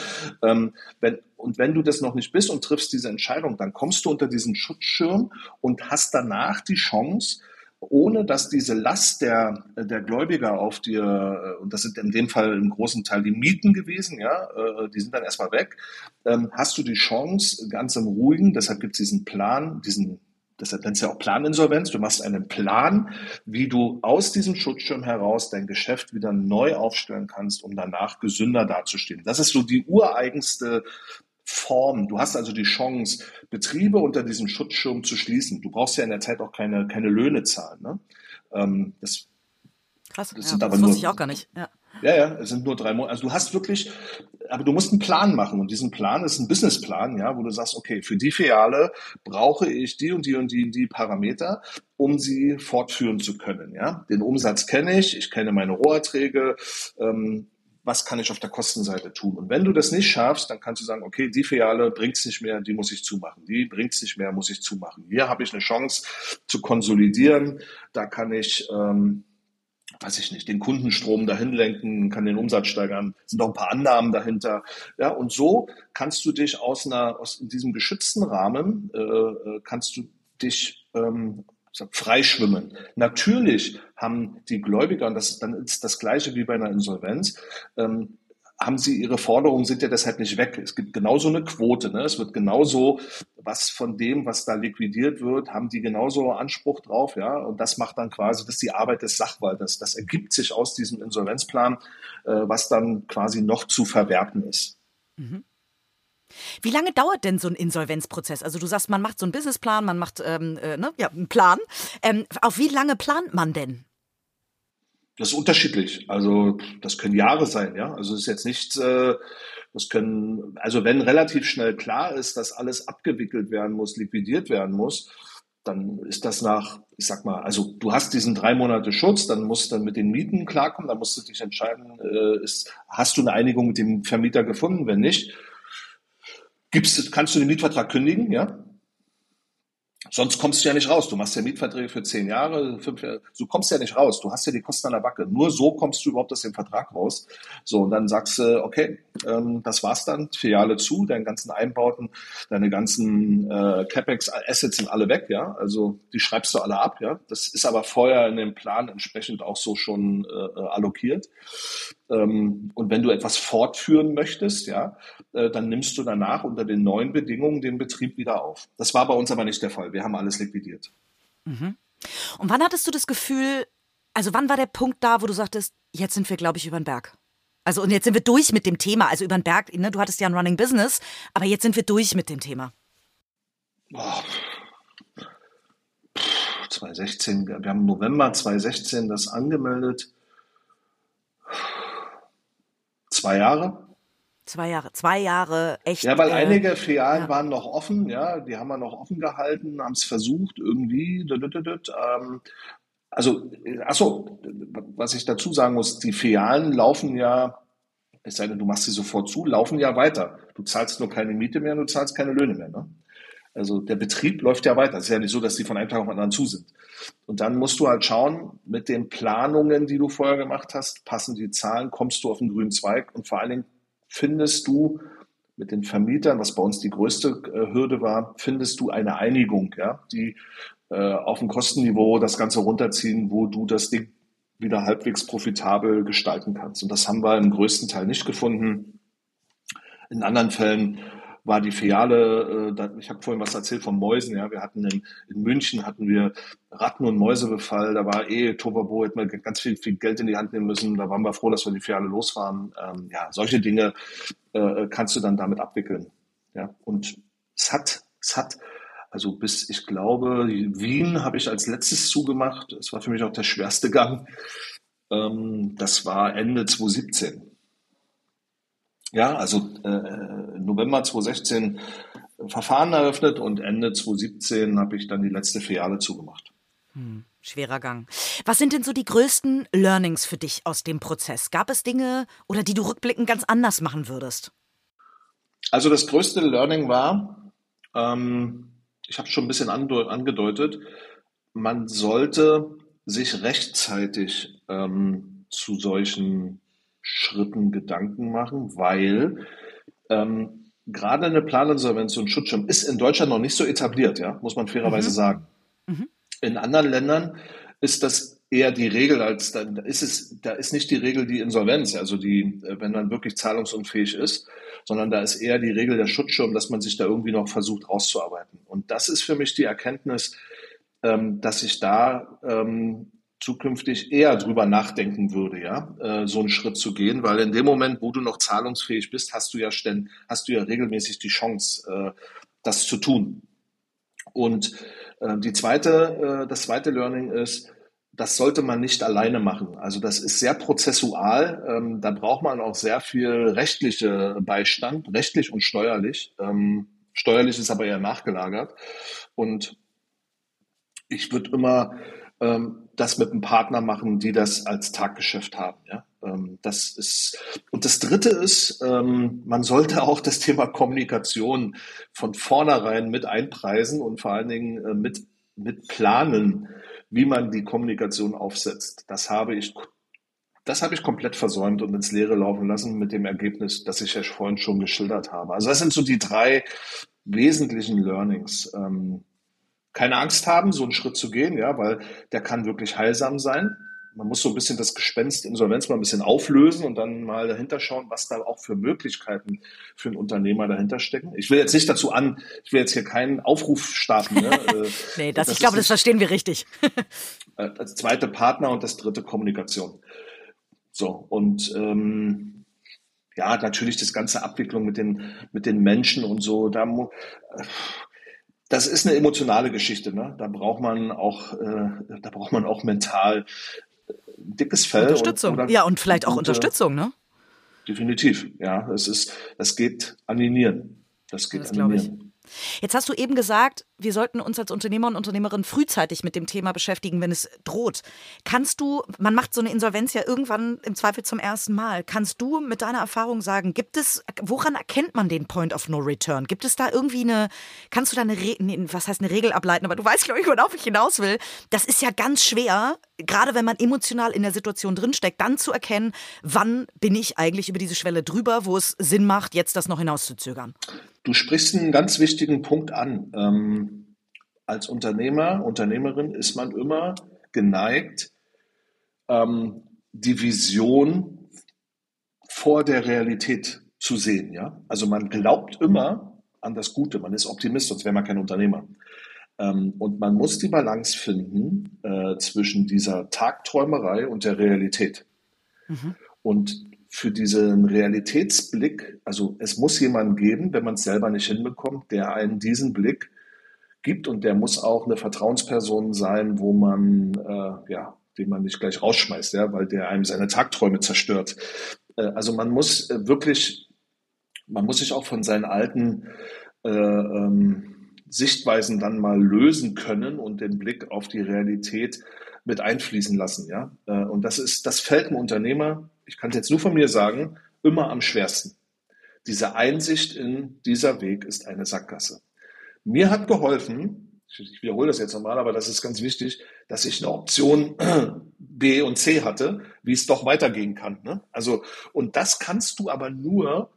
Ähm, wenn, und wenn du das noch nicht bist und triffst diese Entscheidung, dann kommst du unter diesen Schutzschirm und hast danach die Chance, ohne dass diese Last der, der Gläubiger auf dir, äh, und das sind in dem Fall im großen Teil die Mieten gewesen, ja, äh, die sind dann erstmal weg, ähm, hast du die Chance, ganz im Ruhigen, deshalb gibt es diesen Plan, diesen, deshalb nennt es ja auch Planinsolvenz, du machst einen Plan, wie du aus diesem Schutzschirm heraus dein Geschäft wieder neu aufstellen kannst, um danach gesünder dazustehen. Das ist so die ureigenste Form. Du hast also die Chance, Betriebe unter diesem Schutzschirm zu schließen. Du brauchst ja in der Zeit auch keine, keine Löhne zahlen. Ne? Ähm, das, Krass, das, ja, sind aber das wusste nur, ich auch gar nicht. Ja. Ja, ja, es sind nur drei Monate. Also du hast wirklich, aber du musst einen Plan machen und diesen Plan ist ein Businessplan, ja, wo du sagst, okay, für die Filiale brauche ich die und die und die, die Parameter, um sie fortführen zu können, ja. Den Umsatz kenne ich, ich kenne meine Roherträge, ähm, was kann ich auf der Kostenseite tun? Und wenn du das nicht schaffst, dann kannst du sagen, okay, die Filiale bringt's nicht mehr, die muss ich zumachen. Die bringt's nicht mehr, muss ich zumachen. Hier habe ich eine Chance zu konsolidieren. Da kann ich, ähm, weiß ich nicht, den Kundenstrom dahin lenken, kann den Umsatz steigern. Sind auch ein paar Annahmen dahinter. Ja, und so kannst du dich aus einer, aus diesem geschützten Rahmen, äh, äh kannst du dich ähm, freischwimmen. Natürlich haben die Gläubiger, und das ist dann ist das Gleiche wie bei einer Insolvenz, ähm, haben sie ihre Forderungen, sind ja deshalb nicht weg. Es gibt genauso eine Quote. Ne? Es wird genauso, was von dem, was da liquidiert wird, haben die genauso Anspruch drauf. ja. Und das macht dann quasi, das ist die Arbeit des Sachwalters. Das ergibt sich aus diesem Insolvenzplan, äh, was dann quasi noch zu verwerten ist. Mhm. Wie lange dauert denn so ein Insolvenzprozess? Also du sagst, man macht so einen Businessplan, man macht ähm, äh, ne? ja, einen Plan. Ähm, auf wie lange plant man denn? Das ist unterschiedlich. Also das können Jahre sein, ja. Also es ist jetzt nicht, äh, das können, also wenn relativ schnell klar ist, dass alles abgewickelt werden muss, liquidiert werden muss, dann ist das nach, ich sag mal, also du hast diesen drei Monate Schutz, dann musst du dann mit den Mieten klarkommen, dann musst du dich entscheiden, äh, ist, hast du eine Einigung mit dem Vermieter gefunden? Wenn nicht, Gibst, kannst du den Mietvertrag kündigen, ja? Sonst kommst du ja nicht raus. Du machst ja Mietverträge für zehn Jahre, fünf Jahre. Du kommst ja nicht raus. Du hast ja die Kosten an der Backe. Nur so kommst du überhaupt aus dem Vertrag raus. So, und dann sagst du, okay, ähm, das war's dann. Filiale zu, deine ganzen Einbauten, deine ganzen äh, CapEx-Assets sind alle weg, ja. Also die schreibst du alle ab, ja. Das ist aber vorher in dem Plan entsprechend auch so schon äh, allokiert. Ähm, und wenn du etwas fortführen möchtest, ja, äh, dann nimmst du danach unter den neuen Bedingungen den Betrieb wieder auf. Das war bei uns aber nicht der Fall. Wir haben alles liquidiert. Mhm. Und wann hattest du das Gefühl, also wann war der Punkt da, wo du sagtest, jetzt sind wir, glaube ich, über den Berg? Also und jetzt sind wir durch mit dem Thema. Also über den Berg, ne, du hattest ja ein Running Business, aber jetzt sind wir durch mit dem Thema. Oh. 2016, wir haben im November 2016 das angemeldet. Zwei Jahre? Zwei Jahre, zwei Jahre echt. Ja, weil äh, einige Filialen ja. waren noch offen, ja, die haben wir noch offen gehalten, haben es versucht irgendwie. Ähm, also, achso, was ich dazu sagen muss, die Filialen laufen ja, es sei denn, du machst sie sofort zu, laufen ja weiter. Du zahlst nur keine Miete mehr, du zahlst keine Löhne mehr. Ne? Also der Betrieb läuft ja weiter. Es ist ja nicht so, dass die von einem Tag auf den anderen zu sind. Und dann musst du halt schauen, mit den Planungen, die du vorher gemacht hast, passen die Zahlen, kommst du auf den grünen Zweig und vor allen Dingen findest du mit den Vermietern, was bei uns die größte äh, Hürde war, findest du eine Einigung, ja, die äh, auf dem Kostenniveau das Ganze runterziehen, wo du das Ding wieder halbwegs profitabel gestalten kannst. Und das haben wir im größten Teil nicht gefunden. In anderen Fällen war die Filiale, äh, ich habe vorhin was erzählt von Mäusen, ja, wir hatten in, in München hatten wir Ratten- und Mäusebefall, da war eh Tovabo, hätten wir ganz viel, viel Geld in die Hand nehmen müssen, da waren wir froh, dass wir die Filiale los waren. Ähm, ja, solche Dinge äh, kannst du dann damit abwickeln. Ja, und es hat, es hat, also bis, ich glaube, Wien habe ich als letztes zugemacht. Es war für mich auch der schwerste Gang. Ähm, das war Ende 2017. Ja, also äh, November 2016 Verfahren eröffnet und Ende 2017 habe ich dann die letzte Filiale zugemacht. Hm. Schwerer Gang. Was sind denn so die größten Learnings für dich aus dem Prozess? Gab es Dinge oder die du rückblickend ganz anders machen würdest? Also das größte Learning war, ähm, ich habe es schon ein bisschen angedeutet, man sollte sich rechtzeitig ähm, zu solchen Schritten Gedanken machen, weil ähm, gerade eine Planinsolvenz und Schutzschirm ist in Deutschland noch nicht so etabliert, ja, muss man fairerweise mhm. sagen. Mhm. In anderen Ländern ist das eher die Regel als da ist es da ist nicht die Regel die Insolvenz, also die wenn man wirklich zahlungsunfähig ist, sondern da ist eher die Regel der Schutzschirm, dass man sich da irgendwie noch versucht rauszuarbeiten. Und das ist für mich die Erkenntnis, ähm, dass ich da ähm, zukünftig eher drüber nachdenken würde, ja, äh, so einen Schritt zu gehen, weil in dem Moment, wo du noch zahlungsfähig bist, hast du ja ständ, hast du ja regelmäßig die Chance, äh, das zu tun. Und äh, die zweite, das zweite Learning ist, das sollte man nicht alleine machen. Also das ist sehr prozessual. Ähm, da braucht man auch sehr viel rechtliche Beistand, rechtlich und steuerlich. Ähm, steuerlich ist aber eher nachgelagert. Und ich würde immer ähm, das mit einem Partner machen, die das als Taggeschäft haben. Ja? Ähm, das ist und das Dritte ist, ähm, man sollte auch das Thema Kommunikation von vornherein mit einpreisen und vor allen Dingen äh, mit mit planen, wie man die Kommunikation aufsetzt. Das habe ich das habe ich komplett versäumt und ins Leere laufen lassen mit dem Ergebnis, das ich ja vorhin schon geschildert habe. Also das sind so die drei wesentlichen Learnings. Ähm, keine Angst haben, so einen Schritt zu gehen, ja, weil der kann wirklich heilsam sein. Man muss so ein bisschen das Gespenst Insolvenz mal ein bisschen auflösen und dann mal dahinter schauen, was da auch für Möglichkeiten für einen Unternehmer dahinter stecken. Ich will jetzt nicht dazu an, ich will jetzt hier keinen Aufruf starten. Ne? Äh, nee, das, das ich glaube, das verstehen wir richtig. Äh, das zweite Partner und das dritte Kommunikation. So, und ähm, ja, natürlich das ganze Abwicklung mit den, mit den Menschen und so, da äh, das ist eine emotionale Geschichte. Ne? Da braucht man auch, äh, da braucht man auch mental äh, dickes Fell. Unterstützung. Und, ja, und vielleicht auch und, Unterstützung, ne? Definitiv, ja. Es ist, das geht an die Nieren. Das geht das an die Nieren. Jetzt hast du eben gesagt, wir sollten uns als Unternehmer und Unternehmerin frühzeitig mit dem Thema beschäftigen, wenn es droht. Kannst du, man macht so eine Insolvenz ja irgendwann im Zweifel zum ersten Mal. Kannst du mit deiner Erfahrung sagen, gibt es, woran erkennt man den Point of No Return? Gibt es da irgendwie eine, kannst du da eine, nee, was heißt eine Regel ableiten? Aber du weißt, glaube ich, worauf ich hinaus will. Das ist ja ganz schwer, gerade wenn man emotional in der Situation drinsteckt, dann zu erkennen, wann bin ich eigentlich über diese Schwelle drüber, wo es Sinn macht, jetzt das noch hinauszuzögern. Du sprichst einen ganz wichtigen Punkt an. Ähm, als Unternehmer, Unternehmerin ist man immer geneigt, ähm, die Vision vor der Realität zu sehen. Ja? Also man glaubt immer an das Gute, man ist Optimist, sonst wäre man kein Unternehmer. Ähm, und man muss die Balance finden äh, zwischen dieser Tagträumerei und der Realität. Mhm. Und für diesen Realitätsblick, also es muss jemanden geben, wenn man es selber nicht hinbekommt, der einen diesen Blick gibt und der muss auch eine Vertrauensperson sein, wo man, äh, ja, den man nicht gleich rausschmeißt, ja, weil der einem seine Tagträume zerstört. Äh, also man muss äh, wirklich, man muss sich auch von seinen alten äh, ähm, Sichtweisen dann mal lösen können und den Blick auf die Realität mit einfließen lassen, ja. Äh, und das ist, das fällt einem Unternehmer ich kann es jetzt nur von mir sagen, immer am schwersten. Diese Einsicht in dieser Weg ist eine Sackgasse. Mir hat geholfen, ich wiederhole das jetzt nochmal, aber das ist ganz wichtig, dass ich eine Option B und C hatte, wie es doch weitergehen kann. Ne? Also, und das kannst du aber nur,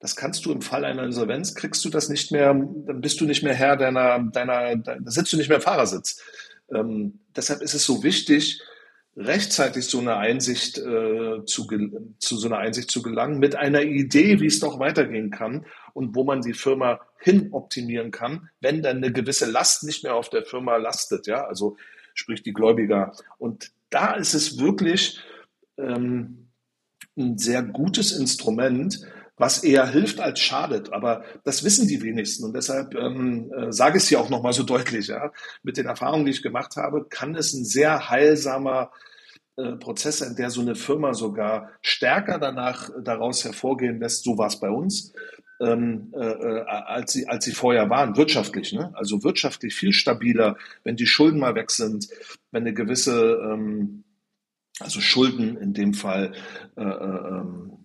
das kannst du im Fall einer Insolvenz, kriegst du das nicht mehr, dann bist du nicht mehr Herr deiner, deiner, da sitzt du nicht mehr im Fahrersitz. Ähm, deshalb ist es so wichtig, rechtzeitig so eine Einsicht äh, zu, zu so einer Einsicht zu gelangen, mit einer Idee, wie es doch weitergehen kann und wo man die Firma hin optimieren kann, wenn dann eine gewisse Last nicht mehr auf der Firma lastet, ja, also sprich die Gläubiger. Und da ist es wirklich ähm, ein sehr gutes Instrument, was eher hilft als schadet. Aber das wissen die wenigsten. Und deshalb ähm, äh, sage ich es hier auch nochmal so deutlich. Ja. Mit den Erfahrungen, die ich gemacht habe, kann es ein sehr heilsamer äh, Prozesse, in der so eine Firma sogar stärker danach daraus hervorgehen lässt. So war es bei uns. ähm, äh, äh, als, sie, als sie vorher waren, wirtschaftlich. Ne? Also wirtschaftlich viel stabiler, wenn die Schulden mal weg sind, wenn eine gewisse, ähm, also Schulden in dem Fall, äh, äh, ähm,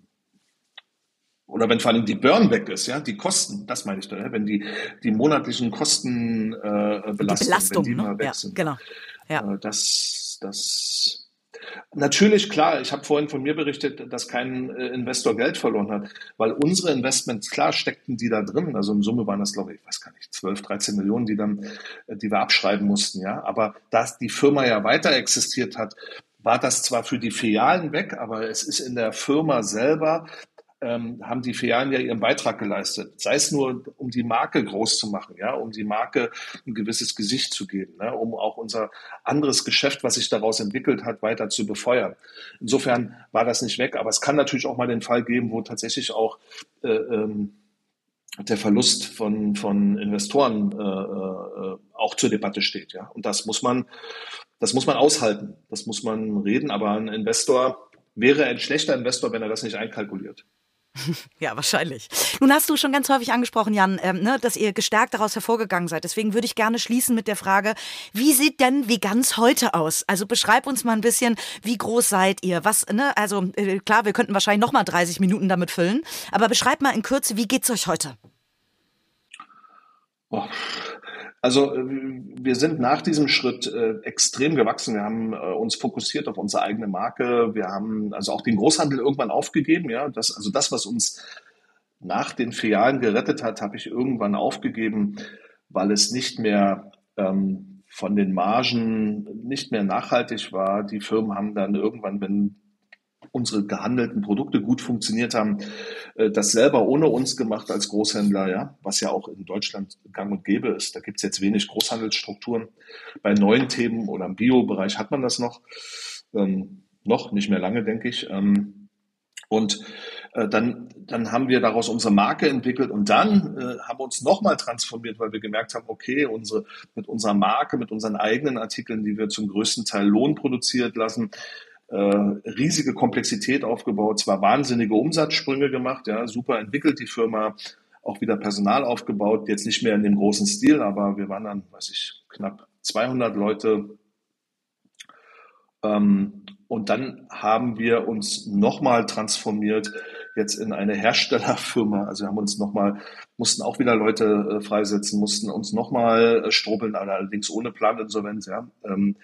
oder wenn vor allem die Burn weg ist, ja, die Kosten, das meine ich da, wenn die, die monatlichen Kostenbelastungen, äh, Belastung, Belastung, wenn die ne? mal weg ja, sind. Genau. Ja. Äh, das, das Natürlich, klar, ich habe vorhin von mir berichtet, dass kein äh, Investor Geld verloren hat, weil unsere Investments, klar, steckten die da drin. Also in Summe waren das, glaube ich, ich weiß gar nicht, 12, 13 Millionen, die dann, äh, die wir abschreiben mussten, ja. Aber dass die Firma ja weiter existiert hat, war das zwar für die Filialen weg, aber es ist in der Firma selber ähm, haben die Filialen ja ihren Beitrag geleistet. Sei es nur, um die Marke groß zu machen, ja, um die Marke ein gewisses Gesicht zu geben, ne, um auch unser anderes Geschäft, was sich daraus entwickelt hat, weiter zu befeuern. Insofern war das nicht weg, aber es kann natürlich auch mal den Fall geben, wo tatsächlich auch äh, ähm, der Verlust von, von Investoren äh, äh, auch zur Debatte steht. Ja? Und das muss man, das muss man aushalten, das muss man reden, aber ein Investor wäre ein schlechter Investor, wenn er das nicht einkalkuliert. Ja, wahrscheinlich. Nun hast du schon ganz häufig angesprochen, Jan, ähm, ne, dass ihr gestärkt daraus hervorgegangen seid. Deswegen würde ich gerne schließen mit der Frage, wie sieht denn Veganz heute aus? Also beschreib uns mal ein bisschen, wie groß seid ihr? Was, ne, also äh, klar, wir könnten wahrscheinlich noch mal 30 Minuten damit füllen, aber beschreib mal in Kürze, wie geht's euch heute? Oh, also äh, wir sind nach diesem Schritt äh, extrem gewachsen. Wir haben äh, uns fokussiert auf unsere eigene Marke. Wir haben also auch den Großhandel irgendwann aufgegeben. Ja, das, also das, was uns nach den Filialen gerettet hat, habe ich irgendwann aufgegeben, weil es nicht mehr ähm, von den Margen nicht mehr nachhaltig war. Die Firmen haben dann irgendwann, wenn unsere gehandelten Produkte gut funktioniert haben, äh, das selber ohne uns gemacht als Großhändler, ja, was ja auch in Deutschland gang und gäbe ist. Da gibt es jetzt wenig Großhandelsstrukturen. Bei neuen Themen oder im Bio-Bereich hat man das noch. Ähm, noch, nicht mehr lange, denke ich. Ähm, und äh, dann, dann haben wir daraus unsere Marke entwickelt und dann äh, haben wir uns nochmal transformiert, weil wir gemerkt haben, okay, unsere, mit unserer Marke, mit unseren eigenen Artikeln, die wir zum größten Teil Lohn produziert lassen, riesige Komplexität aufgebaut, zwar wahnsinnige Umsatzsprünge gemacht, ja, super entwickelt die Firma, auch wieder Personal aufgebaut, jetzt nicht mehr in dem großen Stil, aber wir waren dann, weiß ich, knapp 200 Leute. Ähm, und dann haben wir uns nochmal transformiert jetzt in eine Herstellerfirma. Also wir haben uns nochmal, mussten auch wieder Leute äh, freisetzen, mussten uns nochmal äh, strobeln, allerdings ohne Planinsolvenz, ja. Ähm,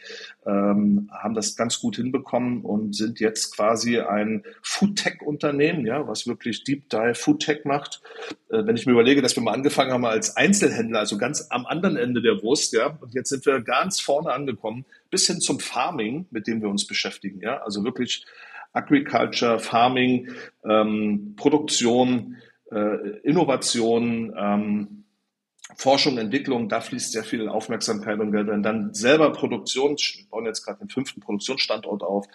ähm, haben das ganz gut hinbekommen und sind jetzt quasi ein Foodtech-Unternehmen, ja, was wirklich Deep Dive Foodtech macht. Äh, wenn ich mir überlege, dass wir mal angefangen haben als Einzelhändler, also ganz am anderen Ende der Wurst, ja, und jetzt sind wir ganz vorne angekommen, bis hin zum Farming, mit dem wir uns beschäftigen, ja, also wirklich Agriculture, Farming, ähm, Produktion, äh, Innovation, ähm, Forschung, Entwicklung, da fließt sehr viel Aufmerksamkeit und Geld. Und dann selber Produktion, wir bauen jetzt gerade den fünften Produktionsstandort auf.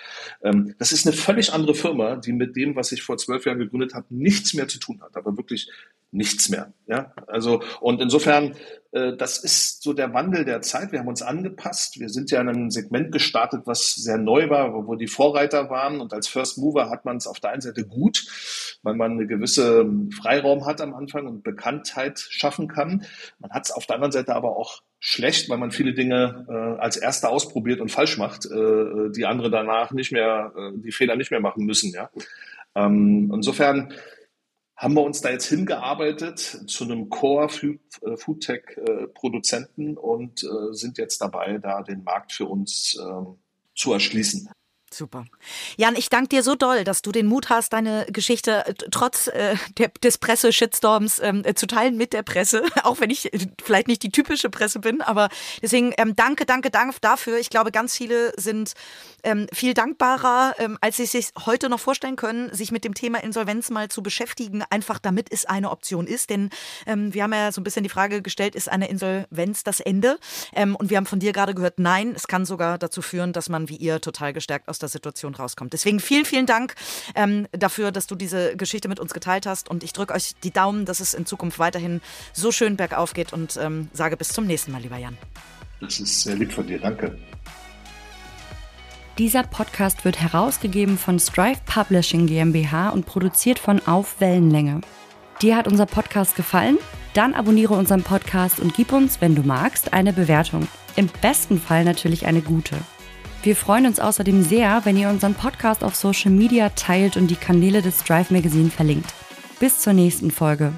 Ähm, das ist eine völlig andere Firma, die mit dem, was ich vor zwölf Jahren gegründet habe, nichts mehr zu tun hat, aber wirklich nichts mehr. Ja, also und insofern äh, das ist so der Wandel der Zeit. Wir haben uns angepasst. Wir sind ja in einem Segment gestartet, was sehr neu war, wo die Vorreiter waren. Und als First Mover hat man es auf der einen Seite gut, weil man eine gewisse Freiraum hat am Anfang und Bekanntheit schaffen kann. Man hat es auf der anderen Seite aber auch schlecht, weil man viele Dinge äh, als Erster ausprobiert und falsch macht, äh, die andere danach nicht mehr, äh, die Fehler nicht mehr machen müssen. Ja. Ähm, insofern haben wir uns da jetzt hingearbeitet zu einem Core äh, äh, Produzenten und äh, sind jetzt dabei, da den Markt für uns ähm, zu erschließen. Super. Jan, ich danke dir so doll, dass du den Mut hast, deine Geschichte äh, trotz äh, der, des Presse-Shitstorms ähm, äh, zu teilen mit der Presse, auch wenn ich äh, vielleicht nicht die typische Presse bin. Aber deswegen ähm, danke, danke, danke dafür. Ich glaube, ganz viele sind ähm, viel dankbarer, ähm, als sie sich heute noch vorstellen können, sich mit dem Thema Insolvenz mal zu beschäftigen, einfach damit es eine Option ist. Denn ähm, wir haben ja so ein bisschen die Frage gestellt, ist eine Insolvenz das Ende? Ähm, und wir haben von dir gerade gehört, nein, es kann sogar dazu führen, dass man wie ihr total gestärkt aus der Situation rauskommt. Deswegen vielen, vielen Dank ähm, dafür, dass du diese Geschichte mit uns geteilt hast. Und ich drücke euch die Daumen, dass es in Zukunft weiterhin so schön bergauf geht und ähm, sage bis zum nächsten Mal, lieber Jan. Das ist sehr lieb von dir. Danke. Dieser Podcast wird herausgegeben von Strive Publishing GmbH und produziert von Auf Wellenlänge. Dir hat unser Podcast gefallen? Dann abonniere unseren Podcast und gib uns, wenn du magst, eine Bewertung. Im besten Fall natürlich eine gute. Wir freuen uns außerdem sehr, wenn ihr unseren Podcast auf Social Media teilt und die Kanäle des Drive Magazine verlinkt. Bis zur nächsten Folge.